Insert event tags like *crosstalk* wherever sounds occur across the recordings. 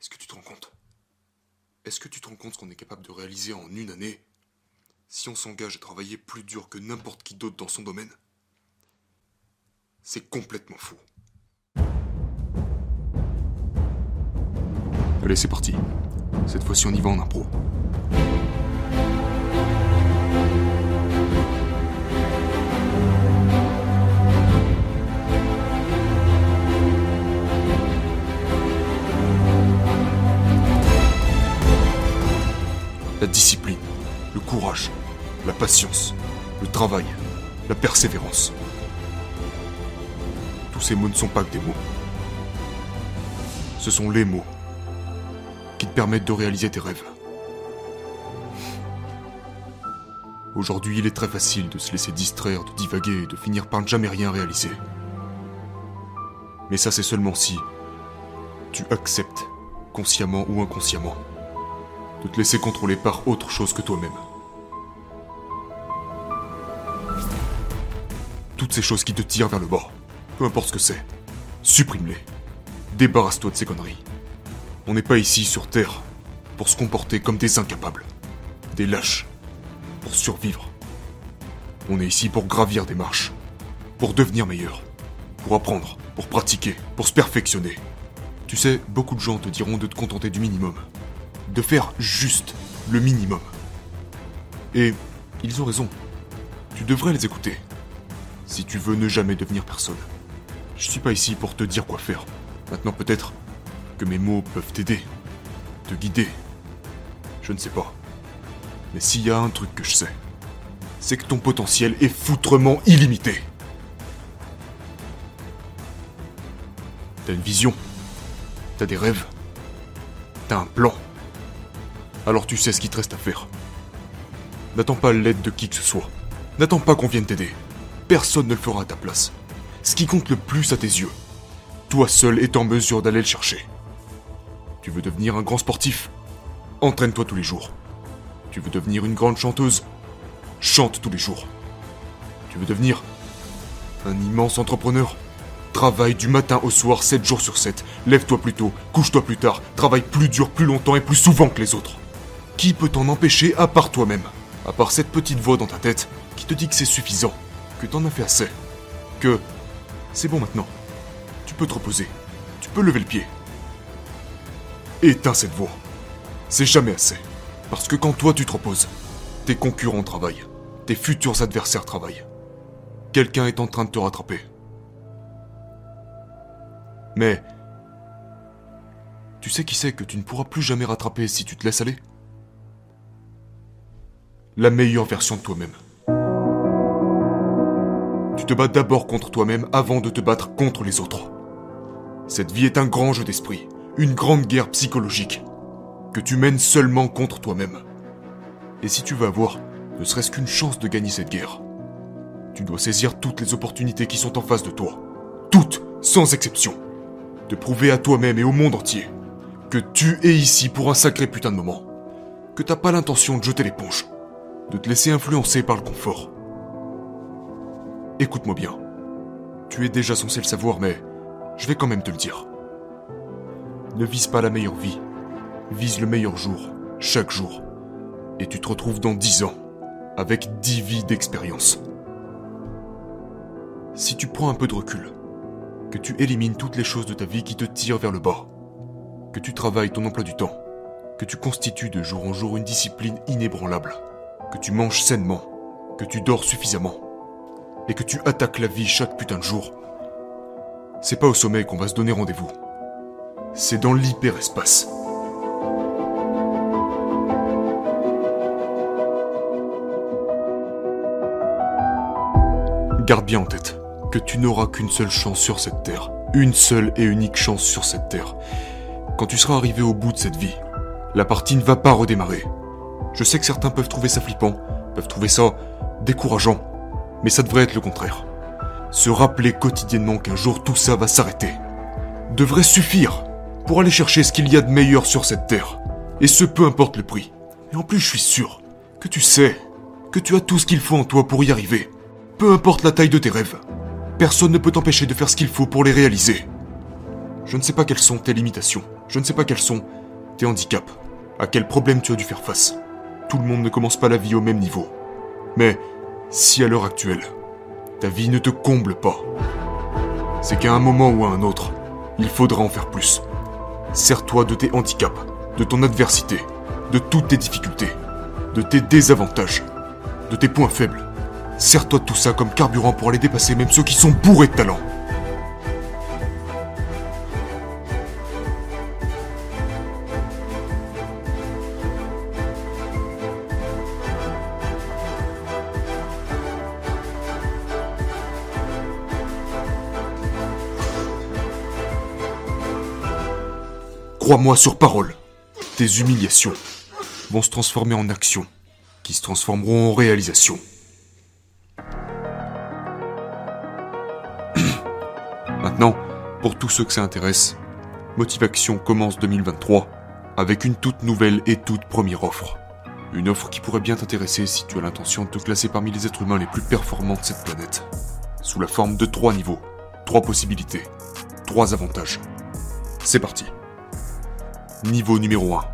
Est-ce que tu te rends compte? Est-ce que tu te rends compte ce qu'on est capable de réaliser en une année si on s'engage à travailler plus dur que n'importe qui d'autre dans son domaine? C'est complètement faux. Allez, c'est parti. Cette fois-ci, on y va en impro. La discipline, le courage, la patience, le travail, la persévérance. Tous ces mots ne sont pas que des mots. Ce sont les mots qui te permettent de réaliser tes rêves. Aujourd'hui, il est très facile de se laisser distraire, de divaguer et de finir par ne jamais rien réaliser. Mais ça, c'est seulement si tu acceptes, consciemment ou inconsciemment, de te laisser contrôler par autre chose que toi-même. Toutes ces choses qui te tirent vers le bas, peu importe ce que c'est, supprime-les. Débarrasse-toi de ces conneries. On n'est pas ici sur Terre pour se comporter comme des incapables, des lâches, pour survivre. On est ici pour gravir des marches, pour devenir meilleur, pour apprendre, pour pratiquer, pour se perfectionner. Tu sais, beaucoup de gens te diront de te contenter du minimum, de faire juste le minimum. Et ils ont raison. Tu devrais les écouter. Si tu veux ne jamais devenir personne. Je suis pas ici pour te dire quoi faire. Maintenant peut-être que mes mots peuvent t'aider, te guider. Je ne sais pas. Mais s'il y a un truc que je sais, c'est que ton potentiel est foutrement illimité. T'as une vision. T'as des rêves. T'as un plan. Alors tu sais ce qu'il te reste à faire. N'attends pas l'aide de qui que ce soit. N'attends pas qu'on vienne t'aider. Personne ne le fera à ta place. Ce qui compte le plus à tes yeux, toi seul es en mesure d'aller le chercher. Tu veux devenir un grand sportif Entraîne-toi tous les jours. Tu veux devenir une grande chanteuse Chante tous les jours. Tu veux devenir un immense entrepreneur Travaille du matin au soir, 7 jours sur 7. Lève-toi plus tôt, couche-toi plus tard, travaille plus dur, plus longtemps et plus souvent que les autres. Qui peut t'en empêcher à part toi-même? À part cette petite voix dans ta tête qui te dit que c'est suffisant, que t'en as fait assez, que c'est bon maintenant. Tu peux te reposer, tu peux lever le pied. Éteins cette voix. C'est jamais assez. Parce que quand toi tu te reposes, tes concurrents travaillent, tes futurs adversaires travaillent. Quelqu'un est en train de te rattraper. Mais... Tu sais qui c'est que tu ne pourras plus jamais rattraper si tu te laisses aller? La meilleure version de toi-même. Tu te bats d'abord contre toi-même avant de te battre contre les autres. Cette vie est un grand jeu d'esprit, une grande guerre psychologique, que tu mènes seulement contre toi-même. Et si tu veux avoir ne serait-ce qu'une chance de gagner cette guerre, tu dois saisir toutes les opportunités qui sont en face de toi. Toutes, sans exception de prouver à toi-même et au monde entier que tu es ici pour un sacré putain de moment. Que t'as pas l'intention de jeter l'éponge, de te laisser influencer par le confort. Écoute-moi bien. Tu es déjà censé le savoir, mais je vais quand même te le dire. Ne vise pas la meilleure vie, vise le meilleur jour, chaque jour. Et tu te retrouves dans dix ans, avec dix vies d'expérience. Si tu prends un peu de recul, que tu élimines toutes les choses de ta vie qui te tirent vers le bas, que tu travailles ton emploi du temps, que tu constitues de jour en jour une discipline inébranlable, que tu manges sainement, que tu dors suffisamment, et que tu attaques la vie chaque putain de jour, c'est pas au sommet qu'on va se donner rendez-vous. C'est dans l'hyperespace. Garde bien en tête que tu n'auras qu'une seule chance sur cette terre. Une seule et unique chance sur cette terre. Quand tu seras arrivé au bout de cette vie, la partie ne va pas redémarrer. Je sais que certains peuvent trouver ça flippant, peuvent trouver ça décourageant, mais ça devrait être le contraire. Se rappeler quotidiennement qu'un jour tout ça va s'arrêter devrait suffire pour aller chercher ce qu'il y a de meilleur sur cette terre. Et ce peu importe le prix. Et en plus je suis sûr que tu sais que tu as tout ce qu'il faut en toi pour y arriver. Peu importe la taille de tes rêves. Personne ne peut t'empêcher de faire ce qu'il faut pour les réaliser. Je ne sais pas quelles sont tes limitations. Je ne sais pas quels sont tes handicaps, à quels problèmes tu as dû faire face. Tout le monde ne commence pas la vie au même niveau. Mais si à l'heure actuelle, ta vie ne te comble pas, c'est qu'à un moment ou à un autre, il faudra en faire plus. Sers-toi de tes handicaps, de ton adversité, de toutes tes difficultés, de tes désavantages, de tes points faibles. Sers-toi de tout ça comme carburant pour aller dépasser même ceux qui sont bourrés de talent. Crois-moi sur parole, tes humiliations vont se transformer en actions, qui se transformeront en réalisations. *clears throat* Maintenant, pour tous ceux que ça intéresse, Motivation commence 2023 avec une toute nouvelle et toute première offre. Une offre qui pourrait bien t'intéresser si tu as l'intention de te classer parmi les êtres humains les plus performants de cette planète. Sous la forme de trois niveaux, trois possibilités, trois avantages. C'est parti. Niveau numéro 1.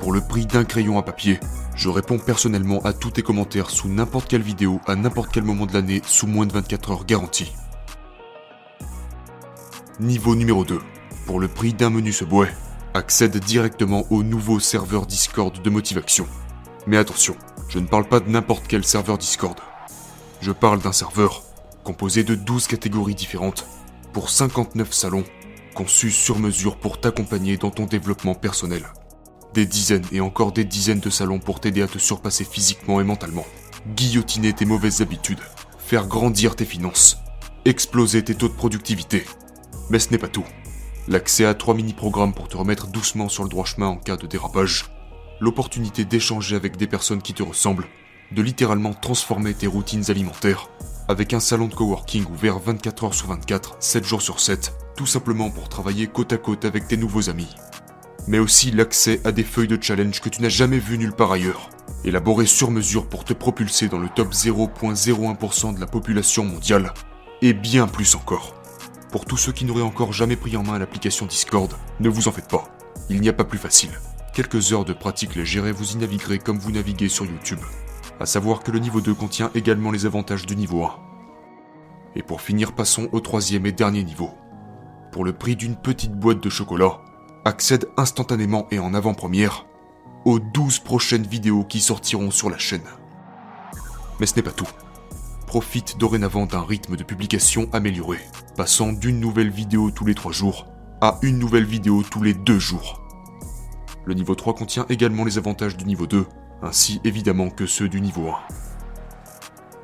Pour le prix d'un crayon à papier, je réponds personnellement à tous tes commentaires sous n'importe quelle vidéo à n'importe quel moment de l'année sous moins de 24 heures garantie. Niveau numéro 2. Pour le prix d'un menu Subway, accède directement au nouveau serveur Discord de Motivation. Mais attention, je ne parle pas de n'importe quel serveur Discord. Je parle d'un serveur composé de 12 catégories différentes pour 59 salons conçu sur mesure pour t'accompagner dans ton développement personnel. Des dizaines et encore des dizaines de salons pour t'aider à te surpasser physiquement et mentalement. Guillotiner tes mauvaises habitudes, faire grandir tes finances, exploser tes taux de productivité. Mais ce n'est pas tout. L'accès à trois mini-programmes pour te remettre doucement sur le droit chemin en cas de dérapage. L'opportunité d'échanger avec des personnes qui te ressemblent. De littéralement transformer tes routines alimentaires avec un salon de coworking ouvert 24 heures sur 24, 7 jours sur 7, tout simplement pour travailler côte à côte avec tes nouveaux amis. Mais aussi l'accès à des feuilles de challenge que tu n'as jamais vues nulle part ailleurs, élaborées sur mesure pour te propulser dans le top 0.01% de la population mondiale, et bien plus encore. Pour tous ceux qui n'auraient encore jamais pris en main l'application Discord, ne vous en faites pas, il n'y a pas plus facile. Quelques heures de pratique légère et vous y naviguerez comme vous naviguez sur YouTube à savoir que le niveau 2 contient également les avantages du niveau 1. Et pour finir, passons au troisième et dernier niveau. Pour le prix d'une petite boîte de chocolat, accède instantanément et en avant-première aux 12 prochaines vidéos qui sortiront sur la chaîne. Mais ce n'est pas tout. Profite dorénavant d'un rythme de publication amélioré, passant d'une nouvelle vidéo tous les 3 jours à une nouvelle vidéo tous les 2 jours. Le niveau 3 contient également les avantages du niveau 2 ainsi évidemment que ceux du niveau 1.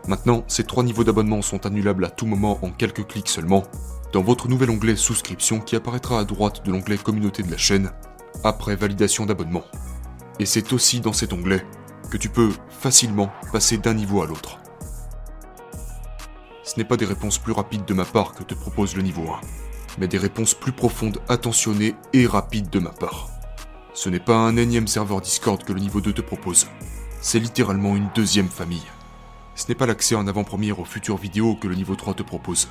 Maintenant, ces trois niveaux d'abonnement sont annulables à tout moment en quelques clics seulement, dans votre nouvel onglet souscription qui apparaîtra à droite de l'onglet communauté de la chaîne, après validation d'abonnement. Et c'est aussi dans cet onglet que tu peux facilement passer d'un niveau à l'autre. Ce n'est pas des réponses plus rapides de ma part que te propose le niveau 1, mais des réponses plus profondes, attentionnées et rapides de ma part. Ce n'est pas un énième serveur Discord que le niveau 2 te propose. C'est littéralement une deuxième famille. Ce n'est pas l'accès en avant-première aux futures vidéos que le niveau 3 te propose.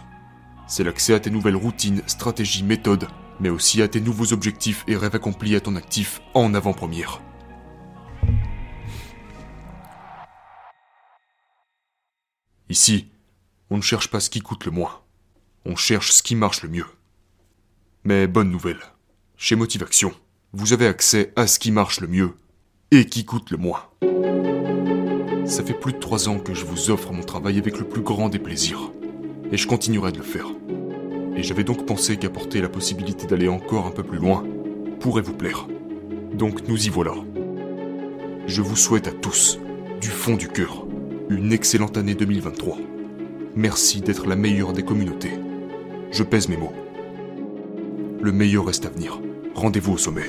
C'est l'accès à tes nouvelles routines, stratégies, méthodes, mais aussi à tes nouveaux objectifs et rêves accomplis à ton actif en avant-première. Ici, on ne cherche pas ce qui coûte le moins. On cherche ce qui marche le mieux. Mais bonne nouvelle. Chez Motivation, vous avez accès à ce qui marche le mieux et qui coûte le moins. Ça fait plus de trois ans que je vous offre mon travail avec le plus grand des plaisirs, et je continuerai de le faire. Et j'avais donc pensé qu'apporter la possibilité d'aller encore un peu plus loin pourrait vous plaire. Donc nous y voilà. Je vous souhaite à tous, du fond du cœur, une excellente année 2023. Merci d'être la meilleure des communautés. Je pèse mes mots. Le meilleur reste à venir. Rendez-vous au sommet.